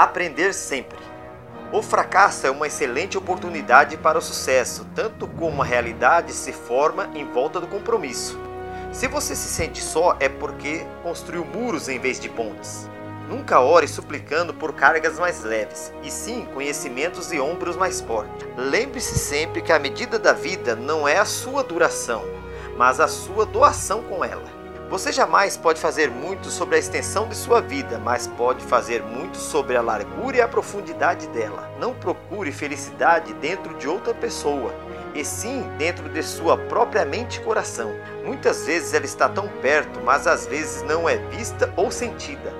Aprender sempre. O fracasso é uma excelente oportunidade para o sucesso, tanto como a realidade se forma em volta do compromisso. Se você se sente só, é porque construiu muros em vez de pontes. Nunca ore suplicando por cargas mais leves, e sim conhecimentos e ombros mais fortes. Lembre-se sempre que a medida da vida não é a sua duração, mas a sua doação com ela. Você jamais pode fazer muito sobre a extensão de sua vida, mas pode fazer muito sobre a largura e a profundidade dela. Não procure felicidade dentro de outra pessoa, e sim dentro de sua própria mente e coração. Muitas vezes ela está tão perto, mas às vezes não é vista ou sentida.